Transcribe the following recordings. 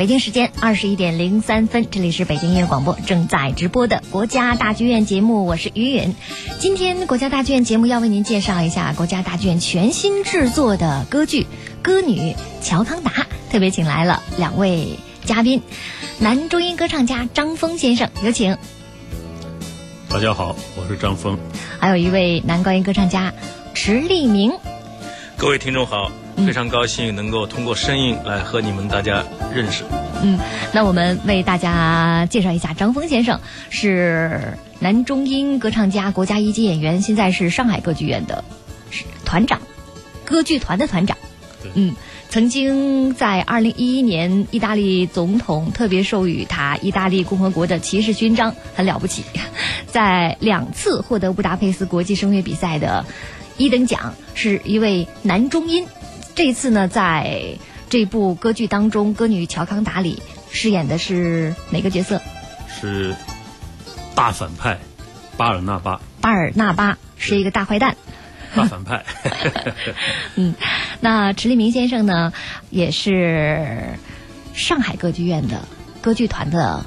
北京时间二十一点零三分，这里是北京音乐广播正在直播的国家大剧院节目，我是于允。今天国家大剧院节目要为您介绍一下国家大剧院全新制作的歌剧《歌女乔康达》，特别请来了两位嘉宾，男中音歌唱家张峰先生，有请。大家好，我是张峰。还有一位男高音歌唱家池立明。各位听众好。非常高兴能够通过声音来和你们大家认识。嗯，那我们为大家介绍一下，张峰先生是男中音歌唱家、国家一级演员，现在是上海歌剧院的团长，歌剧团的团长。嗯，曾经在二零一一年，意大利总统特别授予他意大利共和国的骑士勋章，很了不起。在两次获得布达佩斯国际声乐比赛的一等奖，是一位男中音。这一次呢，在这部歌剧当中，歌女乔康达里饰演的是哪个角色？是大反派巴尔纳巴。巴尔纳巴是一个大坏蛋。大反派。嗯，那池立明先生呢，也是上海歌剧院的歌剧团的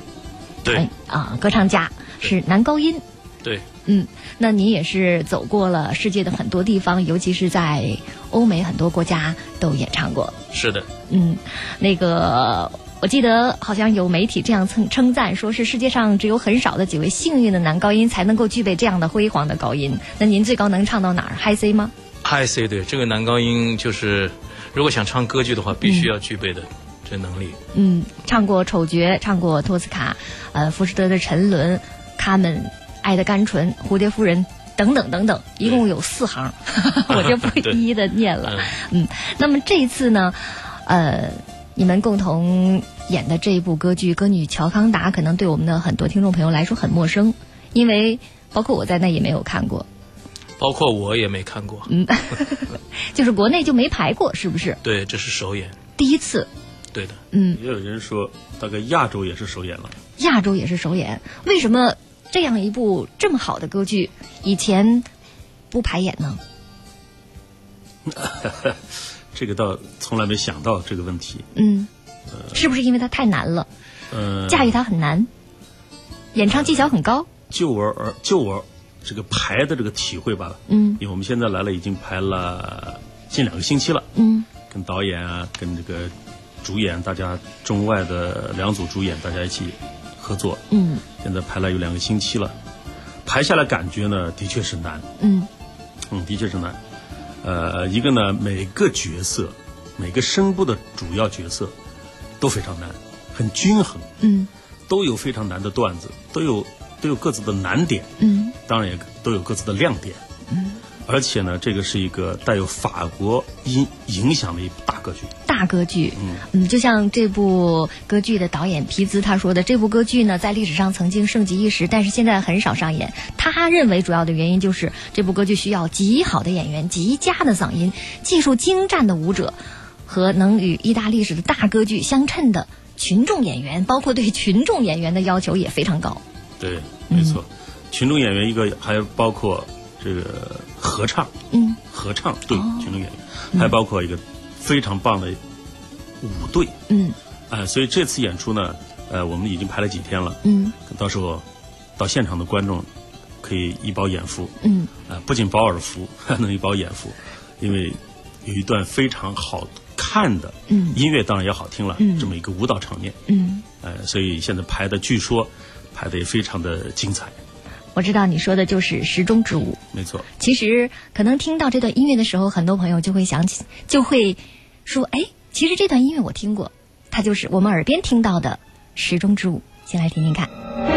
对啊歌唱家，是男高音。对。嗯，那您也是走过了世界的很多地方，尤其是在欧美很多国家都演唱过。是的。嗯，那个我记得好像有媒体这样称称赞，说是世界上只有很少的几位幸运的男高音才能够具备这样的辉煌的高音。那您最高能唱到哪儿？High C 吗？High C 对，这个男高音就是如果想唱歌剧的话，必须要具备的这能力。嗯，唱过丑角，唱过托斯卡，呃，浮士德的沉沦，卡门。爱的甘醇、蝴蝶夫人等等等等，一共有四行，我就不一一的念了。嗯，那么这一次呢，呃，你们共同演的这一部歌剧《歌女乔康达》，可能对我们的很多听众朋友来说很陌生，因为包括我在内也没有看过，包括我也没看过。嗯，就是国内就没排过，是不是？对，这是首演，第一次。对的。嗯，也有人说，大概亚洲也是首演了。亚洲也是首演，为什么？这样一部这么好的歌剧，以前不排演呢？这个倒从来没想到这个问题。嗯，是不是因为它太难了？呃，驾驭它很难，演唱技巧很高。就我而就我这个排的这个体会吧。嗯，因为我们现在来了，已经排了近两个星期了。嗯，跟导演啊，跟这个主演，大家中外的两组主演，大家一起。合作，嗯，现在排了有两个星期了，排下来感觉呢，的确是难，嗯，嗯，的确是难，呃，一个呢，每个角色，每个声部的主要角色都非常难，很均衡，嗯，都有非常难的段子，都有都有各自的难点，嗯，当然也都有各自的亮点，嗯。而且呢，这个是一个带有法国影影响的一部大歌剧。大歌剧，嗯嗯，就像这部歌剧的导演皮兹他说的，这部歌剧呢，在历史上曾经盛极一时，但是现在很少上演。他认为主要的原因就是这部歌剧需要极好的演员、极佳的嗓音、技术精湛的舞者，和能与意大利式的大歌剧相称的群众演员，包括对群众演员的要求也非常高。对，没错，群众演员一个还包括。这个合唱，嗯，合唱对群众演。员，还包括一个非常棒的舞队，嗯，哎，所以这次演出呢，呃，我们已经排了几天了，嗯，到时候到现场的观众可以一饱眼福，嗯，啊，不仅饱耳福，还能一饱眼福，因为有一段非常好看的，嗯，音乐当然也好听了，嗯，这么一个舞蹈场面，嗯，呃，所以现在排的据说排的也非常的精彩。我知道你说的就是时钟之舞，没错。其实可能听到这段音乐的时候，很多朋友就会想起，就会说：“哎，其实这段音乐我听过，它就是我们耳边听到的时钟之舞。”先来听听看。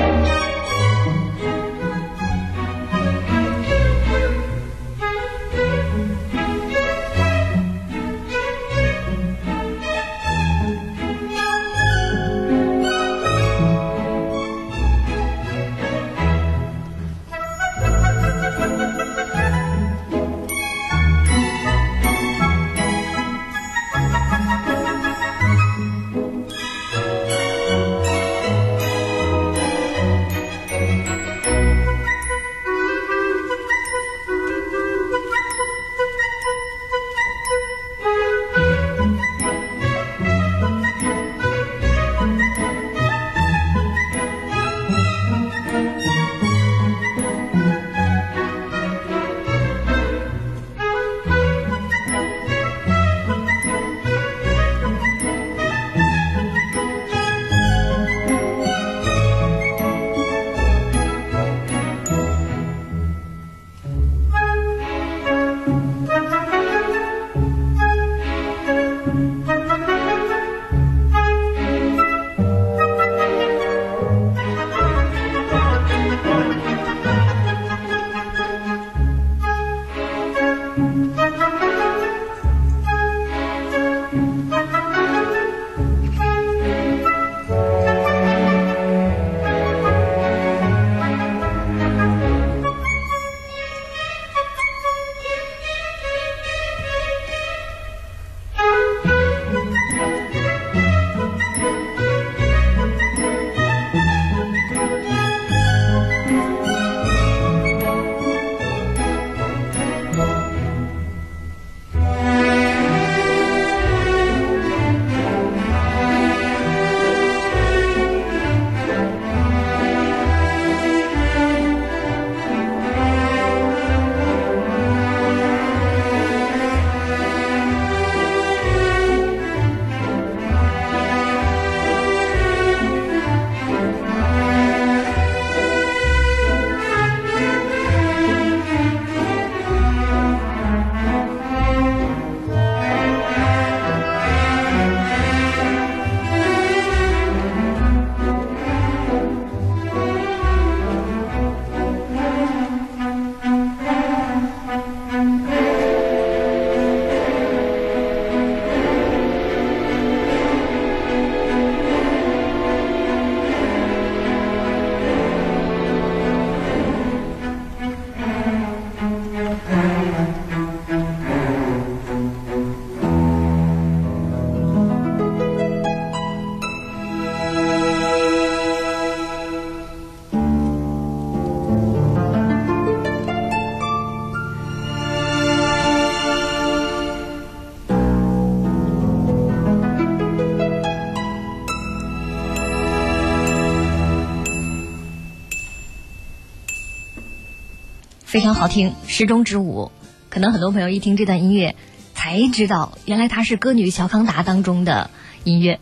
非常好听，时钟之舞。可能很多朋友一听这段音乐，才知道原来它是歌女乔康达当中的音乐。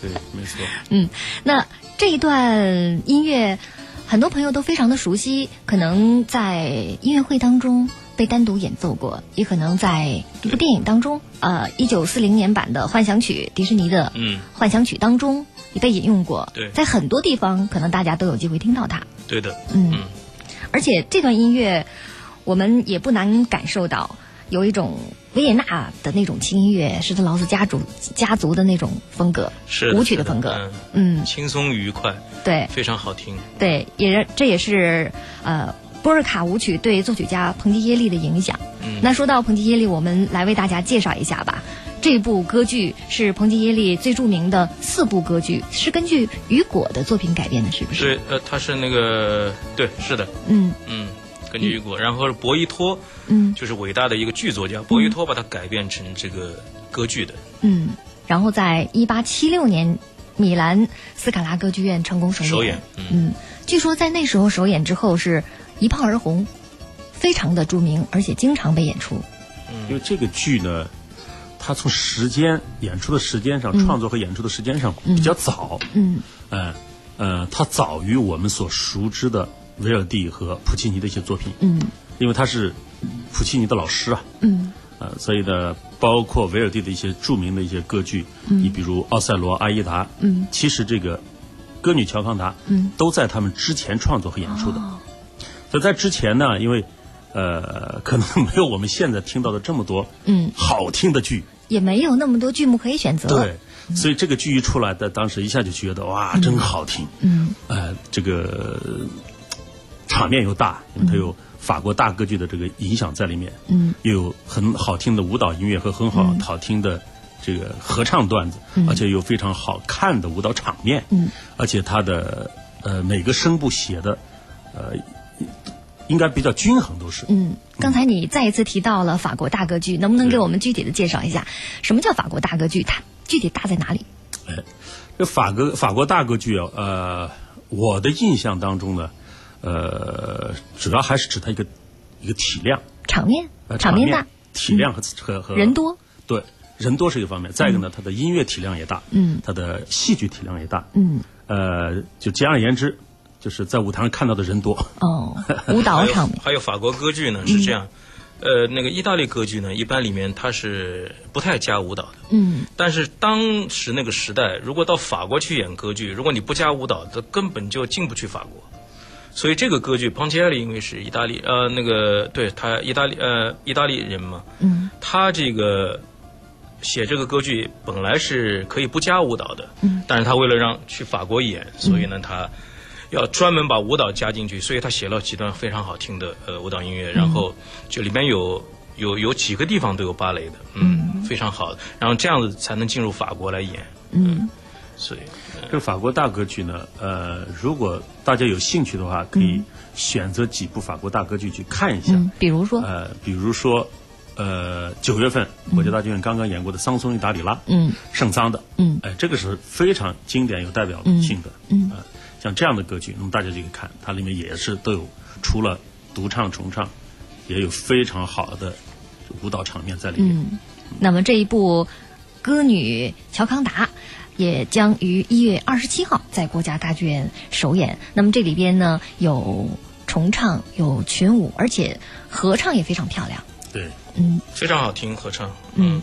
对，没错。嗯，那这一段音乐，很多朋友都非常的熟悉，可能在音乐会当中被单独演奏过，也可能在一部电影当中，呃，一九四零年版的《幻想曲》，迪士尼的嗯，《幻想曲》当中也被引用过。对在很多地方，可能大家都有机会听到它。对的，嗯嗯，而且这段音乐，我们也不难感受到有一种维也纳的那种轻音乐，是他劳斯家族家族的那种风格，是舞曲的风格。嗯，嗯，轻松愉快，对非常好听。对，也这也是呃波尔卡舞曲对作曲家彭吉耶利的影响。嗯，那说到彭吉耶利，我们来为大家介绍一下吧。这部歌剧是彭吉耶利最著名的四部歌剧，是根据雨果的作品改编的，是不是？对，呃，他是那个，对，是的，嗯嗯，根据雨果，然后博伊托嗯就是伟大的一个剧作家，博伊托把它改编成这个歌剧的。嗯。然后在一八七六年，米兰斯卡拉歌剧院成功首演。首演嗯嗯，据说在那时候首演之后是一炮而红，非常的著名，而且经常被演出。因为这个剧呢，它从时间演出的时间上、创作和演出的时间上比较早，嗯。呃呃，他早于我们所熟知的维尔蒂和普契尼的一些作品，嗯。因为他是普契尼的老师啊，嗯。呃，所以呢，包括维尔蒂的一些著名的一些歌剧，你比如《奥赛罗》《阿依达》，嗯，其实这个歌女乔康达，嗯，都在他们之前创作和演出的。哦。所以在之前呢，因为呃，可能没有我们现在听到的这么多嗯，好听的剧，也没有那么多剧目可以选择。对，所以这个剧一出来的，当时一下就觉得哇，真好听，嗯。呃，这个呃场面又大，因为它有法国大歌剧的这个影响在里面，嗯。又有很好听的舞蹈音乐和很好好听的这个合唱段子，而且有非常好看的舞蹈场面，嗯，而且它的呃每个声部写的呃应该比较均衡，都是。嗯。刚才你再一次提到了法国大歌剧，能不能给我们具体的介绍一下，什么叫法国大歌剧？它具体大在哪里？这法国法国大歌剧啊，呃，我的印象当中呢，呃，主要还是指它一个一个体量，场面呃，场面大，体量和、和和人多。对，人多是一个方面。再一个呢，它的音乐体量也大，嗯它的戏剧体量也大，嗯呃，就简而言之，就是在舞台上看到的人多。哦，舞蹈还有场面。还有法国歌剧呢是这样，呃，那个意大利歌剧呢，一般里面它是不太加舞蹈的。嗯但是当时那个时代，如果到法国去演歌剧，如果你不加舞蹈，它根本就进不去法国。所以这个歌剧，庞切利因为是意大利，呃，那个对他意大利呃意大利人嘛，嗯他这个写这个歌剧本来是可以不加舞蹈的，嗯，但是他为了让去法国演，所以呢他要专门把舞蹈加进去，所以他写了几段非常好听的呃舞蹈音乐，然后就里面有有有几个地方都有芭蕾的，嗯，非常好，然后这样子才能进入法国来演，嗯。所以这法国大歌剧呢，呃，如果大家有兴趣的话，可以选择几部法国大歌剧去看一下。嗯，比如说，呃，比如说，呃，九月份国家大剧院刚刚演过的《桑松与达里拉》，嗯。圣桑的，嗯。哎、这个是非常经典有代表性的，嗯。呃，像这样的歌剧，那么大家就可以看，它里面也是都有除了独唱重唱，也有非常好的舞蹈场面在里面。嗯。那么这一部歌女乔康达。也将于一月二十七号在国家大剧院首演。那么这里边呢有重唱，有群舞，而且合唱也非常漂亮。对，嗯非常好听合唱，嗯，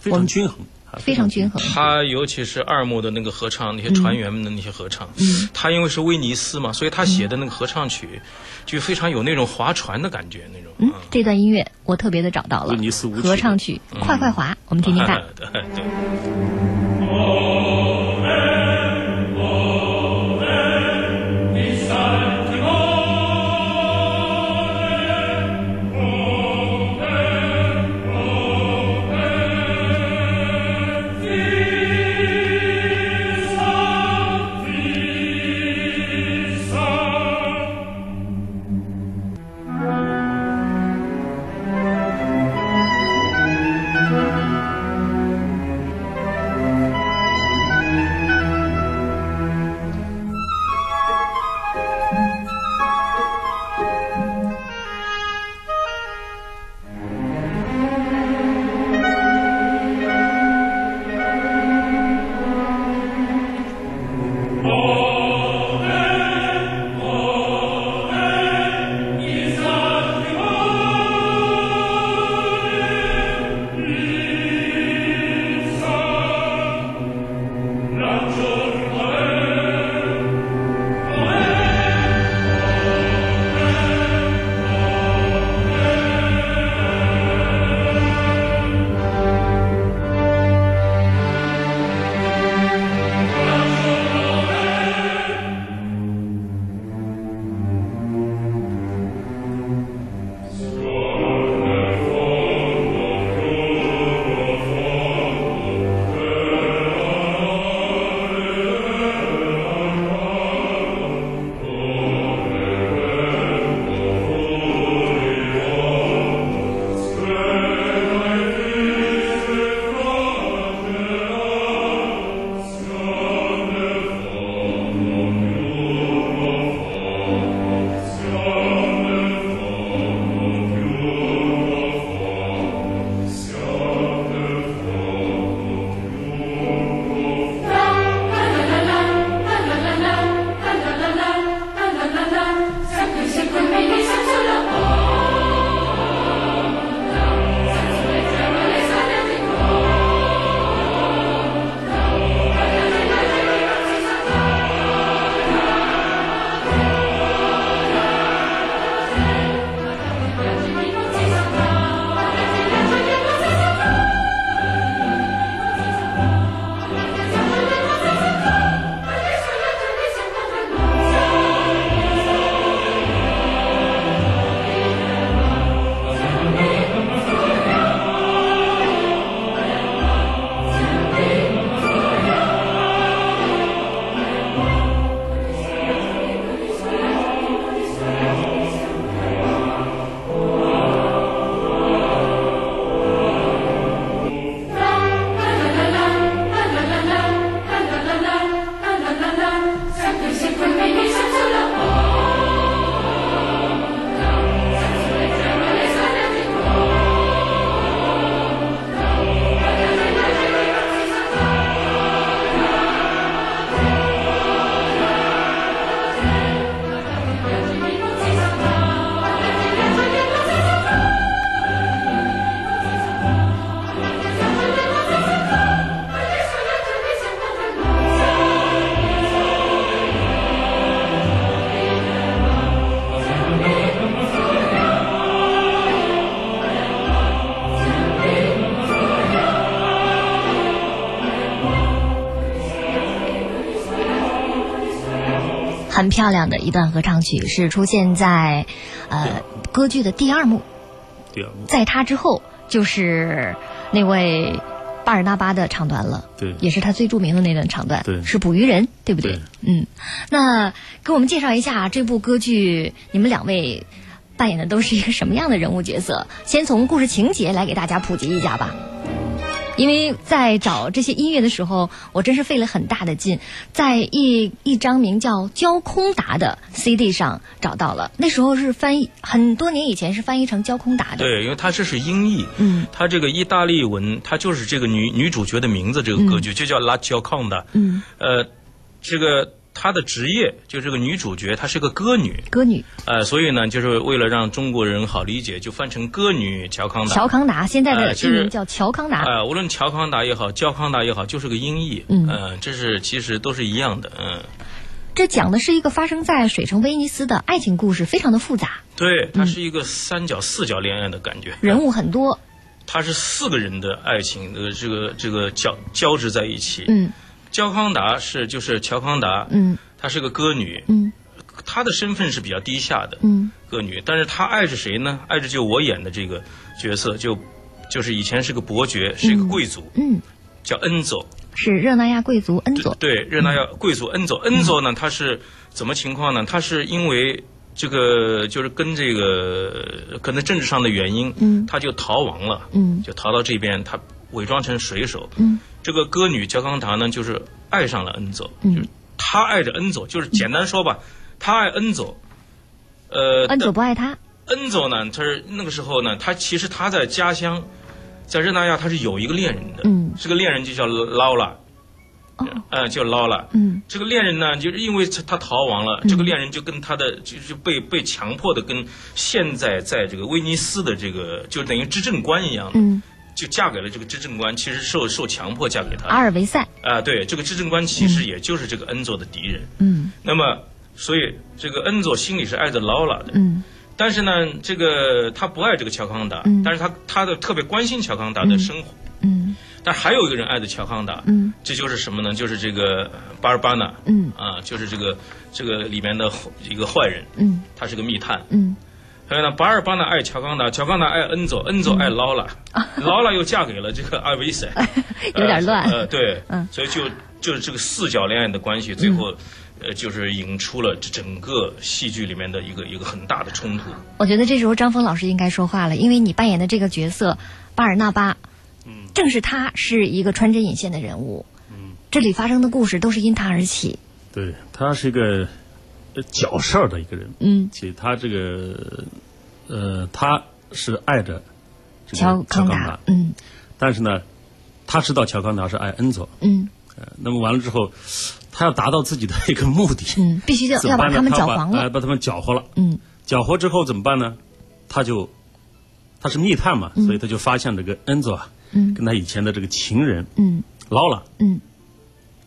非常均衡，啊非常均衡。他尤其是二幕的那个合唱，那些船员们的那些合唱，嗯他因为是威尼斯嘛，所以他写的那个合唱曲就非常有那种划船的感觉，那种。嗯，这段音乐我特别的找到了威尼斯舞曲合唱曲《快快划》，我们听听看。对 对。「很漂亮的一段合唱曲，是出现在呃歌剧的第二幕。第二幕，在他之后就是那位巴尔纳巴的唱段了，对也是他最著名的那段唱段，对是捕鱼人，对不对？对嗯，那给我们介绍一下这部歌剧，你们两位扮演的都是一个什么样的人物角色？先从故事情节来给大家普及一下吧。因为在找这些音乐的时候，我真是费了很大的劲，在一一张名叫《焦空达》的 CD 上找到了。那时候是翻译很多年以前是翻译成焦空达的。对，因为它这是音译，嗯，它这个意大利文，它就是这个女女主角的名字，这个歌剧、就叫 La Gioconda，嗯，呃，这个她的职业就是个女主角，她是个歌女，歌女。呃，所以呢，就是为了让中国人好理解，就翻成歌女乔康达。乔康达，现在的呃其实艺名叫乔康达。呃，无论乔康达也好，焦康达也好，就是个音译，嗯。呃这是其实都是一样的，嗯，这讲的是一个发生在水城威尼斯的爱情故事，非常的复杂，对，它是一个三角四角恋爱的感觉，人物很多。它是四个人的爱情的这个这个交交织在一起，嗯焦康达是就是乔康达，嗯。她是个歌女，嗯。她的身份是比较低下的嗯。歌女，但是她爱着谁呢？爱着就我演的这个角色，就就是以前是个伯爵，是一个贵族，嗯，叫恩佐。是热那亚贵族恩佐。对，热那亚贵族恩佐，恩佐呢，他是怎么情况呢？他是因为这个就是跟这个可能政治上的原因，嗯。他就逃亡了，嗯。就逃到这边，他伪装成水手，嗯。这个歌女焦康达呢，就是爱上了恩佐，嗯。就是他爱着恩佐，就是简单说吧，他爱恩佐，呃，恩佐不爱他。恩佐呢，他是那个时候呢，他其实他在家乡，在热那亚他是有一个恋人的，嗯。这个恋人就叫劳拉，哦。呃，叫劳拉，嗯。这个恋人呢，就是因为他他逃亡了，这个恋人就跟他的就是被被强迫的跟现在在这个威尼斯的这个就等于执政官一样的，嗯，就嫁给了这个执政官，其实受受强迫嫁给他。阿尔维塞。啊、对，这个执政官其实也就是这个恩佐的敌人。嗯。那么，所以这个恩佐心里是爱着劳拉的，嗯。但是呢，这个他不爱这个乔康达，嗯。但是他他的特别关心乔康达的生活。嗯。但还有一个人爱着乔康达，嗯。这就是什么呢？就是这个巴尔巴纳，嗯。啊，就是这个这个里面的一个坏人，嗯。他是个密探。嗯还有呢，巴尔巴纳爱乔康达，乔康达爱恩佐，恩佐爱劳拉，劳拉又嫁给了这个阿维塞，有点乱呃，呃对，嗯所以就就是这个四角恋爱的关系，最后。呃，就是引出了这整个戏剧里面的一个一个很大的冲突。我觉得这时候张峰老师应该说话了，因为你扮演的这个角色巴尔纳巴，嗯正是他是一个穿针引线的人物。嗯，这里发生的故事都是因他而起。对他是一个呃搅事儿的一个人，嗯，其实他这个呃他是爱着这个乔康达。达，，嗯。但是呢，他知道乔康达是爱恩佐，嗯。呃，那么完了之后，他要达到自己的一个目的，嗯，必须要把他们搅黄了。把他们搅和了，嗯。搅和之后怎么办呢？他就他是密探嘛，所以他就发现这个恩佐啊，嗯。跟他以前的这个情人嗯。捞了。嗯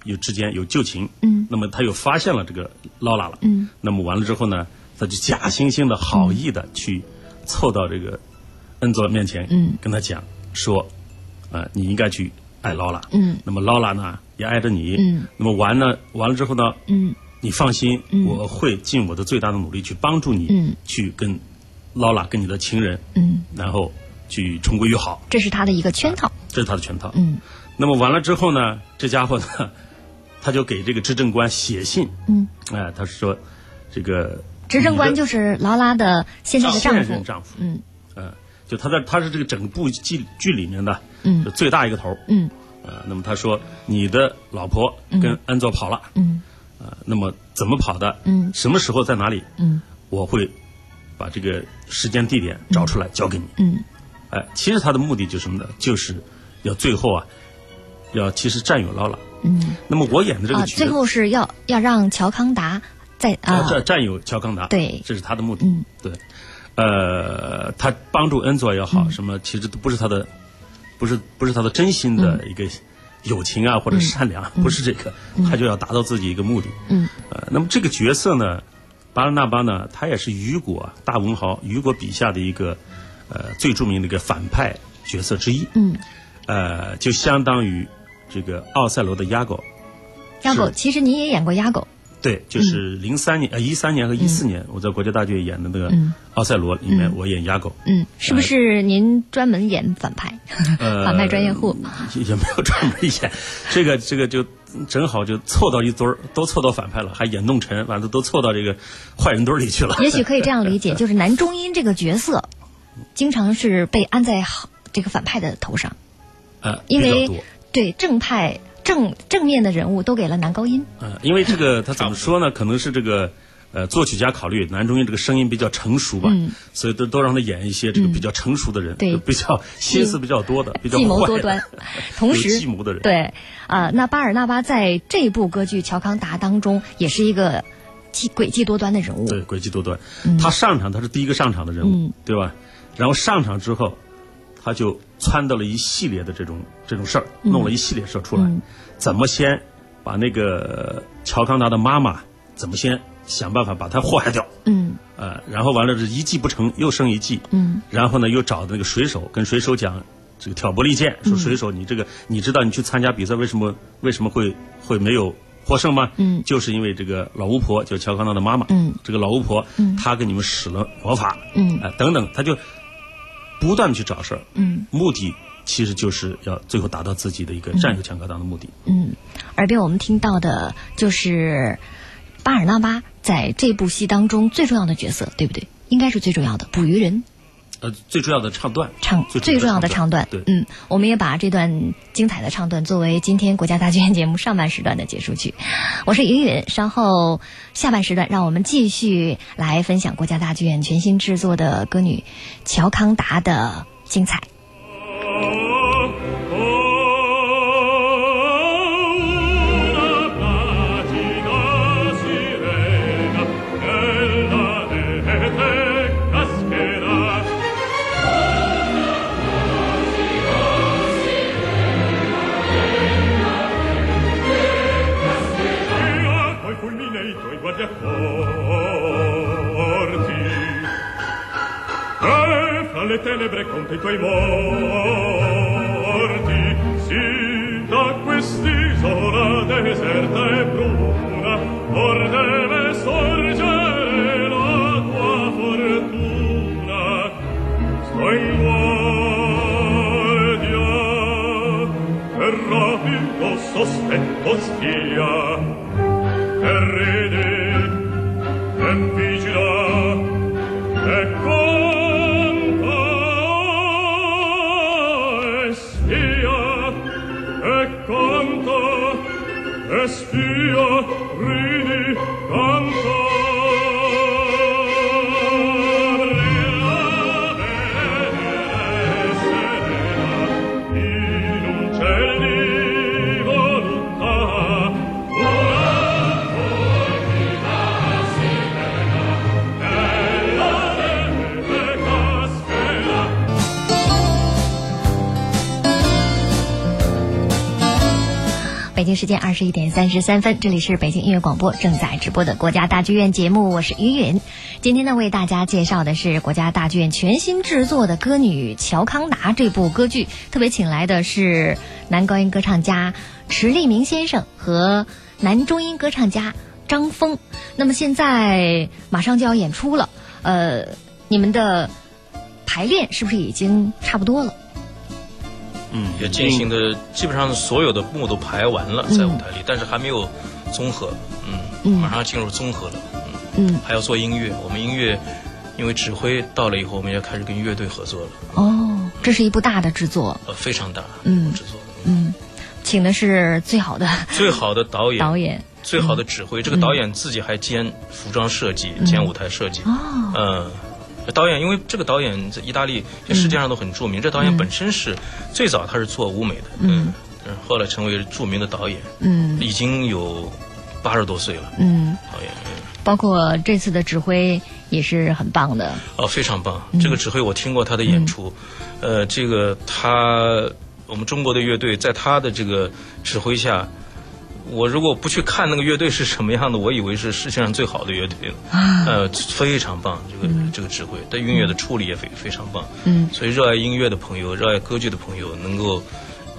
有之间有旧情，嗯。那么他又发现了这个劳拉了，嗯。那么完了之后呢，他就假惺惺的好意的去凑到这个恩佐面前，嗯。跟他讲说，啊、你应该去爱劳拉，嗯。那么劳拉呢也爱着你，嗯。那么完了完了之后呢，嗯。你放心，嗯。我会尽我的最大的努力去帮助你，嗯。去跟劳拉跟你的情人，嗯，然后去重归于好，这是他的一个圈套。这是他的圈套。嗯。那么完了之后呢，这家伙呢，他就给这个执政官写信，嗯，哎、他是说这个执政官就是劳拉的现在的丈夫。现任。丈夫，嗯。嗯、就他在他是这个整部剧剧里面的嗯。最大一个头，嗯。呃，那么他说你的老婆跟安佐跑了，嗯。呃，那么怎么跑的？嗯。什么时候在哪里？嗯。我会把这个时间地点找出来交给你。嗯。哎，其实他的目的就是什么呢？就是要最后啊，要其实占有劳拉。嗯。那么我演的这啊，个角最后是要要让乔康达在啊。占占有乔康达，对。这是他的目的。嗯。对，呃，他帮助恩佐也好，什么其实都不是他的，不是不是他的真心的一个友情啊，或者善良，不是这个，他就要达到自己一个目的。嗯。呃，那么这个角色呢，巴拉纳巴呢，他也是雨果啊大文豪雨果笔下的一个呃最著名的一个反派角色之一。嗯，呃，就相当于这个奥赛罗的鸭狗。鸭狗，其实您也演过鸭狗。对，就是零三年呃一三年和一四年，我在国家大剧院演的那个《奥赛罗》里面，我演鸭狗。嗯，是不是您专门演反派？呃，反派专业户也也没有专门演，这个这个就正好就凑到一堆儿，都凑到反派了，还演弄臣，完了都凑到这个坏人堆儿里去了。也许可以这样理解，就是男中音这个角色，经常是被安在好这个反派的头上，呃，因为。对正派正正面的人物都给了男高音。呃，因为这个他怎么说呢？可能是这个呃作曲家考虑男中音这个声音比较成熟吧，所以都都让他演一些这个比较成熟的人，嗯对比较心思比较多的，比较计谋多端，同时有计谋的人。对啊、那巴尔纳巴在这部歌剧《乔康达》当中也是一个计诡计多端的人物。对，诡计多端。他上场，他是第一个上场的人物，嗯对吧？然后上场之后，他就撺掇了一系列的这种这种事儿，嗯弄了一系列事儿出来。怎么先把那个乔康达的妈妈，怎么先想办法把他祸害掉？嗯呃，然后完了这一计不成，又生一计。嗯，然后呢，又找那个水手，跟水手讲这个挑拨离间，说水手你这个你知道你去参加比赛为什么为什么会会没有获胜吗？嗯就是因为这个老巫婆，就是乔康纳的妈妈。嗯，这个老巫婆，她给你们使了魔法。嗯哎、等等，她就不断地去找事儿。嗯目的其实就是要最后达到自己的一个占有强高当的目的。嗯，耳边我们听到的就是巴尔纳巴在这部戏当中最重要的角色，对不对？应该是最重要的捕鱼人。呃，最重要的唱段，唱最最重要的唱段，对，嗯，我们也把这段精彩的唱段作为今天国家大剧院节目上半时段的结束曲。我是云云，稍后下半时段让我们继续来分享国家大剧院全新制作的歌女乔康达的精彩。le tenebre conta i morti. Sì da quest'isola deserta e bruna or deve sorgere la tua fortuna. Sto in guardia per rapido sospetto spia e ride e via 时间二十一点三十三分，这里是北京音乐广播正在直播的国家大剧院节目，我是于允。今天呢，为大家介绍的是国家大剧院全新制作的歌女乔康达这部歌剧，特别请来的是男高音歌唱家池立明先生和男中音歌唱家张峰。那么现在马上就要演出了，呃，你们的排练是不是已经差不多了？嗯，也进行的基本上所有的幕都排完了在舞台里，但是还没有综合，嗯，嗯。马上进入综合了，嗯，嗯，还要做音乐，我们音乐因为指挥到了以后，我们要开始跟乐队合作了，哦，这是一部大的制作，呃，非常大，嗯制作。嗯，请的是最好的 最好的导演，导演。最好的指挥，这个导演自己还兼服装设计、兼舞台设计，哦，嗯。导演，因为这个导演在意大利、世界上都很著名。这导演本身是最早他是做舞美的，嗯嗯，后来成为著名的导演，嗯已经有八十多岁了。嗯，导演，嗯包括这次的指挥也是很棒的，哦，非常棒。嗯这个指挥我听过他的演出，呃，这个他我们中国的乐队在他的这个指挥下，我如果不去看那个乐队是什么样的，我以为是世界上最好的乐队了。啊呃，非常棒，这个、这个指挥，对音乐的处理也非非常棒。嗯所以热爱音乐的朋友，热爱歌剧的朋友，能够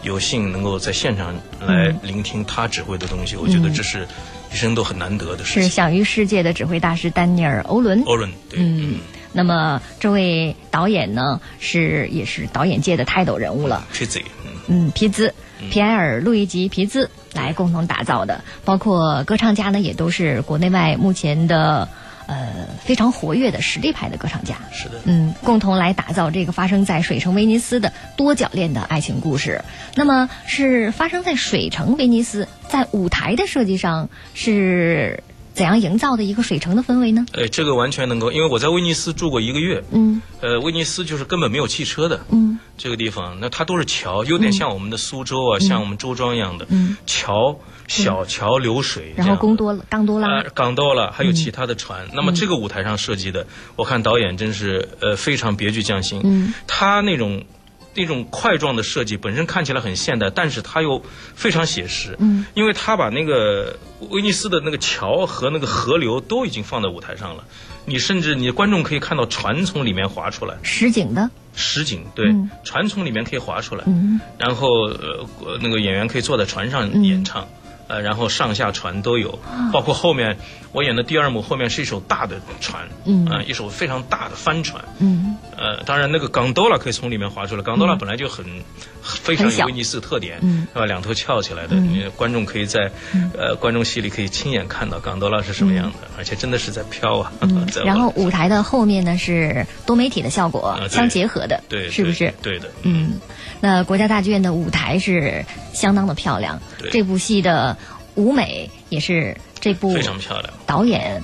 有幸能够在现场来聆听他指挥的东西，我觉得这是一生都很难得的事情是。享誉世界的指挥大师丹尼尔·欧伦。欧伦对，嗯，那么这位导演呢，是也是导演界的泰斗人物了。嗯，嗯，皮兹，皮埃尔·路易吉·皮兹来共同打造的，包括歌唱家呢，也都是国内外目前的呃非常活跃的实力派的歌唱家。是的。嗯，共同来打造这个发生在水城威尼斯的多角恋的爱情故事。那么是发生在水城威尼斯，在舞台的设计上是怎样营造的一个水城的氛围呢？呃，这个完全能够，因为我在威尼斯住过一个月，嗯。呃，威尼斯就是根本没有汽车的，嗯。这个地方，那它都是桥，有点像我们的苏州啊，像我们周庄一样的，嗯。桥、小桥流水，然后贡多多拉、冈多拉呃，港多了，还有其他的嗯船。那么这个舞台上设计的，我看导演真是呃非常别具匠心。嗯，他那种那种块状的设计本身看起来很现代，但是它又非常写实。嗯，因为它把那个威尼斯的那个桥和那个河流都已经放在舞台上了，你甚至你观众可以看到船从里面划出来，实景的，实景对，嗯。船从里面可以划出来。嗯。然后呃，那个演员可以坐在船上演唱，呃，然后上下船都有，包括后面我演的第二幕后面是一艘大的船，嗯。呃一艘非常大的帆船，嗯。呃，当然那个港多拉可以从里面划出来，港多拉本来就很、非常有威尼斯特点，嗯。对吧？两头翘起来的，你观众可以在、呃观众席里可以亲眼看到港多拉是什么样的，而且真的是在飘啊，嗯然后舞台的后面呢是多媒体的效果相结合的，对，是不是？对的，嗯，那国家大剧院的舞台是相当的漂亮，这部戏的舞美也是这部非常漂亮。导演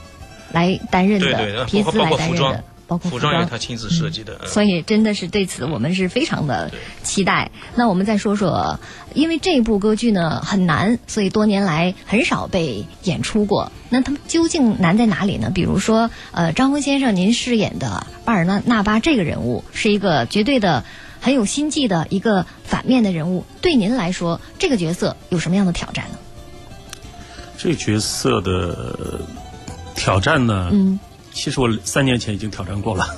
来担任的，包皮斯来担任的，，包括服装也是他亲自设计的，嗯所以真的是对此我们是非常的期待。那我们再说说，因为这部歌剧呢很难，所以多年来很少被演出过。那它究竟难在哪里呢？比如说，呃，张峰先生您饰演的巴尔纳纳巴这个人物是一个绝对的。很有心计的一个反面的人物，对您来说，这个角色有什么样的挑战呢？这个角色的挑战呢，嗯，其实我三年前已经挑战过了。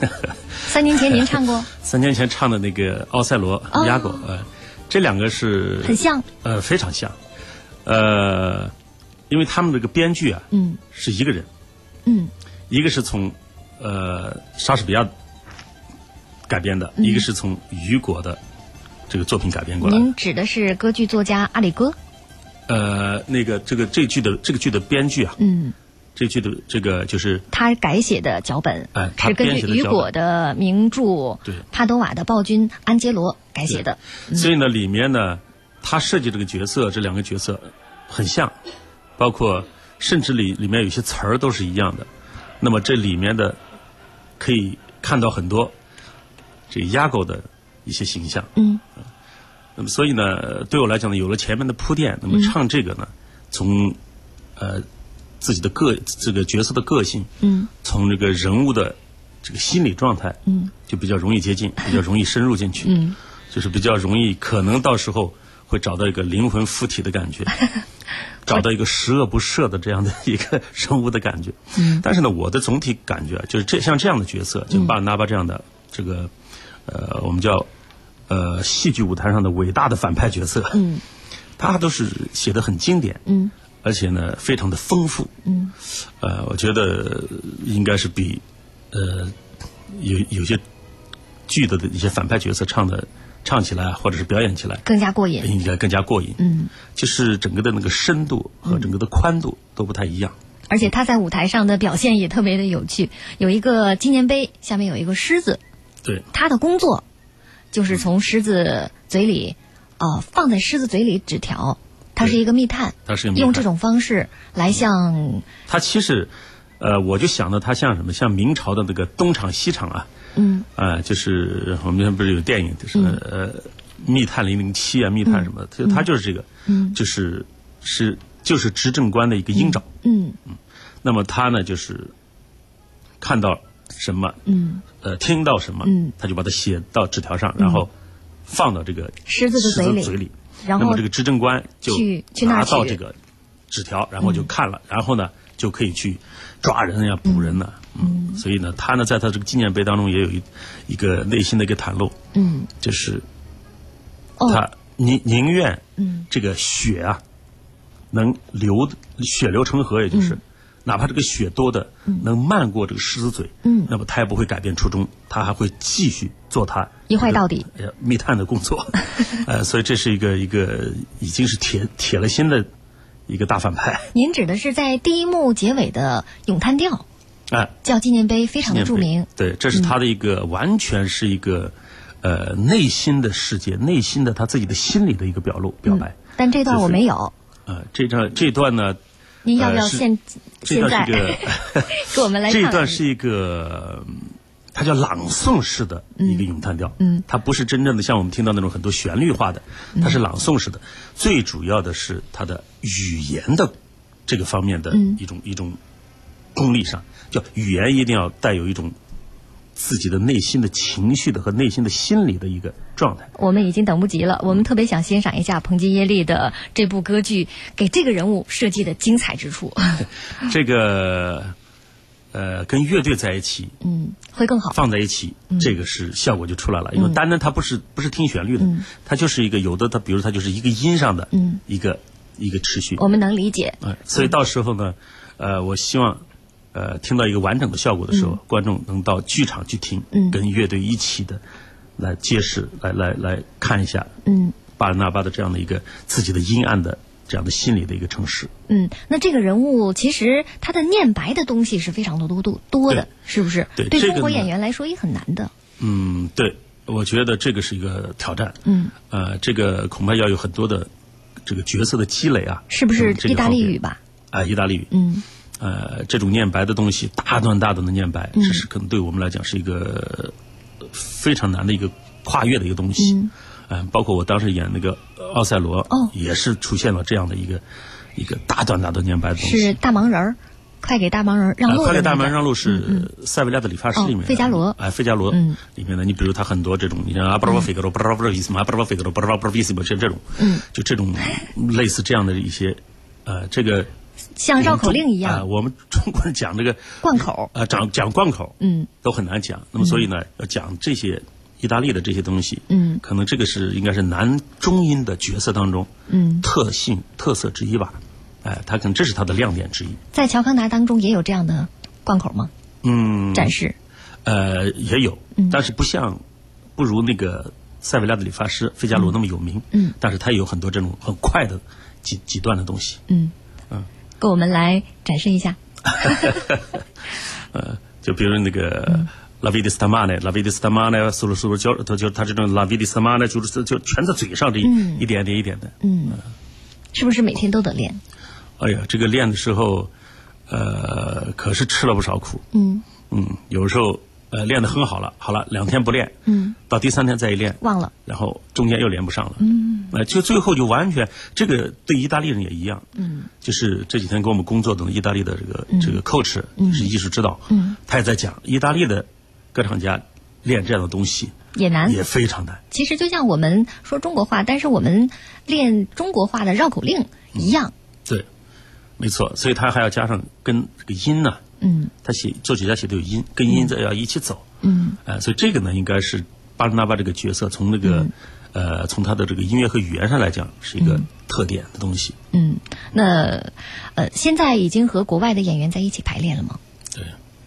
三年前您唱过，三年前唱的那个《奥赛罗》哦雅狗，呃，这两个是很像，呃，非常像，呃，因为他们这个编剧啊嗯是一个人，嗯一个是从呃莎士比亚改编的，嗯一个是从雨果的这个作品改编过来的。您指的是歌剧作家阿里戈，呃，那个这个这剧的这个剧的编剧啊，嗯。这剧的这个就是他改写的脚本，哎他是根据雨果的名著对帕多瓦的暴君安杰罗改写的。所以呢，里面呢，他设计这个角色，这两个角色很像，包括甚至里里面有些词儿都是一样的。那么这里面的可以看到很多这个压狗的一些形象。嗯。那么所以呢，对我来讲呢，有了前面的铺垫，那么唱这个呢，从呃自己的个这个角色的个性，嗯。从这个人物的这个心理状态，嗯，就比较容易接近，比较容易深入进去，嗯，就是比较容易，可能到时候会找到一个灵魂附体的感觉，找到一个十恶不赦的这样的一个 人物的感觉。嗯，但是呢，我的总体感觉啊，就是这像这样的角色，就巴尔纳巴这样的这个，呃，我们叫呃戏剧舞台上的伟大的反派角色，嗯，他都是写的很经典，嗯，而且呢非常的丰富，嗯，呃，我觉得应该是比呃有有些剧的一些反派角色唱的唱起来或者是表演起来更加过瘾。应该更加过瘾，嗯，就是整个的那个深度和整个的宽度都不太一样。而且他在舞台上的表现也特别的有趣，有一个纪念碑，下面有一个狮子，对，他的工作就是从狮子嘴里，呃，放在狮子嘴里纸条，他是一个密探，他是用这种方式来向他其实，呃，我就想到他像什么，像明朝的那个东厂西厂啊，嗯。啊、就是我们不是有电影，就是、呃，密探零零七啊，密探什么的，就他就是这个，嗯。就是是就是执政官的一个鹰爪。嗯。嗯。那么他呢，就是看到什么，嗯。呃，听到什么，嗯。他就把它写到纸条上，然后放到这个狮子的嘴里嘴里，然后那么这个执政官就拿到这个纸条，然后就看了，然后呢就可以去抓人呀、捕人呐、嗯，所以呢，他呢在他这个纪念碑当中也有一一个内心的一个袒露，嗯。就是哦。他宁宁愿嗯。这个血啊能流血流成河，也就是。哪怕这个血多的能漫过这个狮子嘴，嗯。那么他也不会改变初衷，他还会继续做他一坏到底。呃密探的工作，呃，所以这是一个一个已经是铁铁了心的一个大反派，您指的是在第一幕结尾的咏叹调，哎、叫纪念碑，非常的著名。对，这是他的一个、完全是一个呃内心的世界，内心的他自己的心理的一个表露表白。但这段我没有，呃，这段这段呢，您要不要现这现在段是一个 给我们来 这一段是一个，嗯它叫朗诵式的一个咏叹调，嗯。它不是真正的像我们听到那种很多旋律化的，它是朗诵式的。最主要的是它的语言的这个方面的嗯。一种、一种功力上，叫语言一定要带有一种自己的内心的情绪的和内心的心理的一个状态。我们已经等不及了，我们特别想欣赏一下彭吉耶利的这部歌剧给这个人物设计的精彩之处，这个呃，跟乐队在一起，嗯，会更好。放在一起，这个是效果就出来了。因为单单它不是不是听旋律的，它就是一个有的它，比如它就是一个音上的，嗯一个一个持续。我们能理解，哎，所以到时候呢，呃，我希望。呃，听到一个完整的效果的时候，观众能到剧场去听，嗯跟乐队一起的来揭示，来来来看一下，嗯巴尔纳巴的这样的一个自己的阴暗的这样的心理的一个城市。嗯。那这个人物其实他的念白的东西是非常的多多多的，是不是？对对中国演员来说也很难的。嗯，对，我觉得这个是一个挑战。嗯，呃，这个恐怕要有很多的这个角色的积累啊。是不是意大利语吧？啊、意大利语。嗯呃，这种念白的东西，大段大段的念白，这是可能对我们来讲是一个呃非常难的一个跨越的一个东西。嗯。呃包括我当时演那个奥赛罗，哦。也是出现了这样的一个一个大段大段念白的东西。是大忙人儿，快给大忙人让呃，路快给大忙人让路是塞维利亚的理发师里面费加罗。哎，费加罗嗯。里面的，你比如他很多这种，你像阿布拉费格罗、布拉布拉维斯嘛，阿布拉费格罗、布拉布拉维斯嘛，像这种，嗯，就这种类似这样的一些，呃，这个像绕口令一啊、样我们中国人讲这个 贯口。啊，讲讲贯口，嗯都很难讲。那么所以呢，要讲这些意大利的这些东西，嗯可能这个是应该是男中音的角色当中，嗯，特性特色之一吧。哎，他可能这是他的亮点之一。在乔康达当中也有这样的贯口吗？嗯，展示。呃，也有嗯，但是不像，不如那个塞维利亚的理发师费加罗那么有名。嗯但是他有很多这种很快的几几段的东西。嗯嗯，给我们来展示一下。呃，就比如那个。拉维迪斯塔玛呢？拉维迪斯塔玛呢？苏鲁苏鲁教，他就他这种拉维迪斯塔玛呢，就是就全在嘴上这一、嗯一点点一点的。嗯，是不是每天都得练？哎呀，这个练的时候，呃，可是吃了不少苦。嗯嗯，有时候呃练得很好了，好了两天不练，嗯，到第三天再一练，忘了。然后中间又连不上了。嗯呃，就最后就完全这个对意大利人也一样。嗯就是这几天跟我们工作的意大利的这个、这个 coach，嗯是艺术指导，嗯，他也在讲意大利的歌唱家练这样的东西也难。也非常难。其实就像我们说中国话，但是我们练中国话的绕口令一样。对，没错，所以他还要加上跟这个音呢、嗯。他写作曲家写的有音，跟音在要一起走。嗯。呃，所以这个呢，应该是巴伦纳巴这个角色从那个、呃从他的这个音乐和语言上来讲是一个特点的东西。嗯。那呃，现在已经和国外的演员在一起排练了吗？对，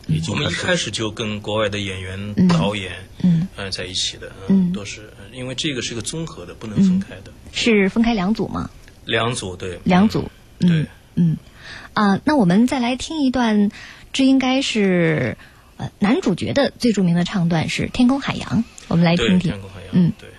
已经我们一开始就跟国外的演员、嗯。导演，嗯。呃，在一起的，嗯都是因为这个是一个综合的，不能分开的，是分开两组吗？两组对，两组。嗯。对。嗯。啊，那我们再来听一段，这应该是呃男主角的最著名的唱段是《天空海洋》，我们来，听听天。空海洋，嗯对。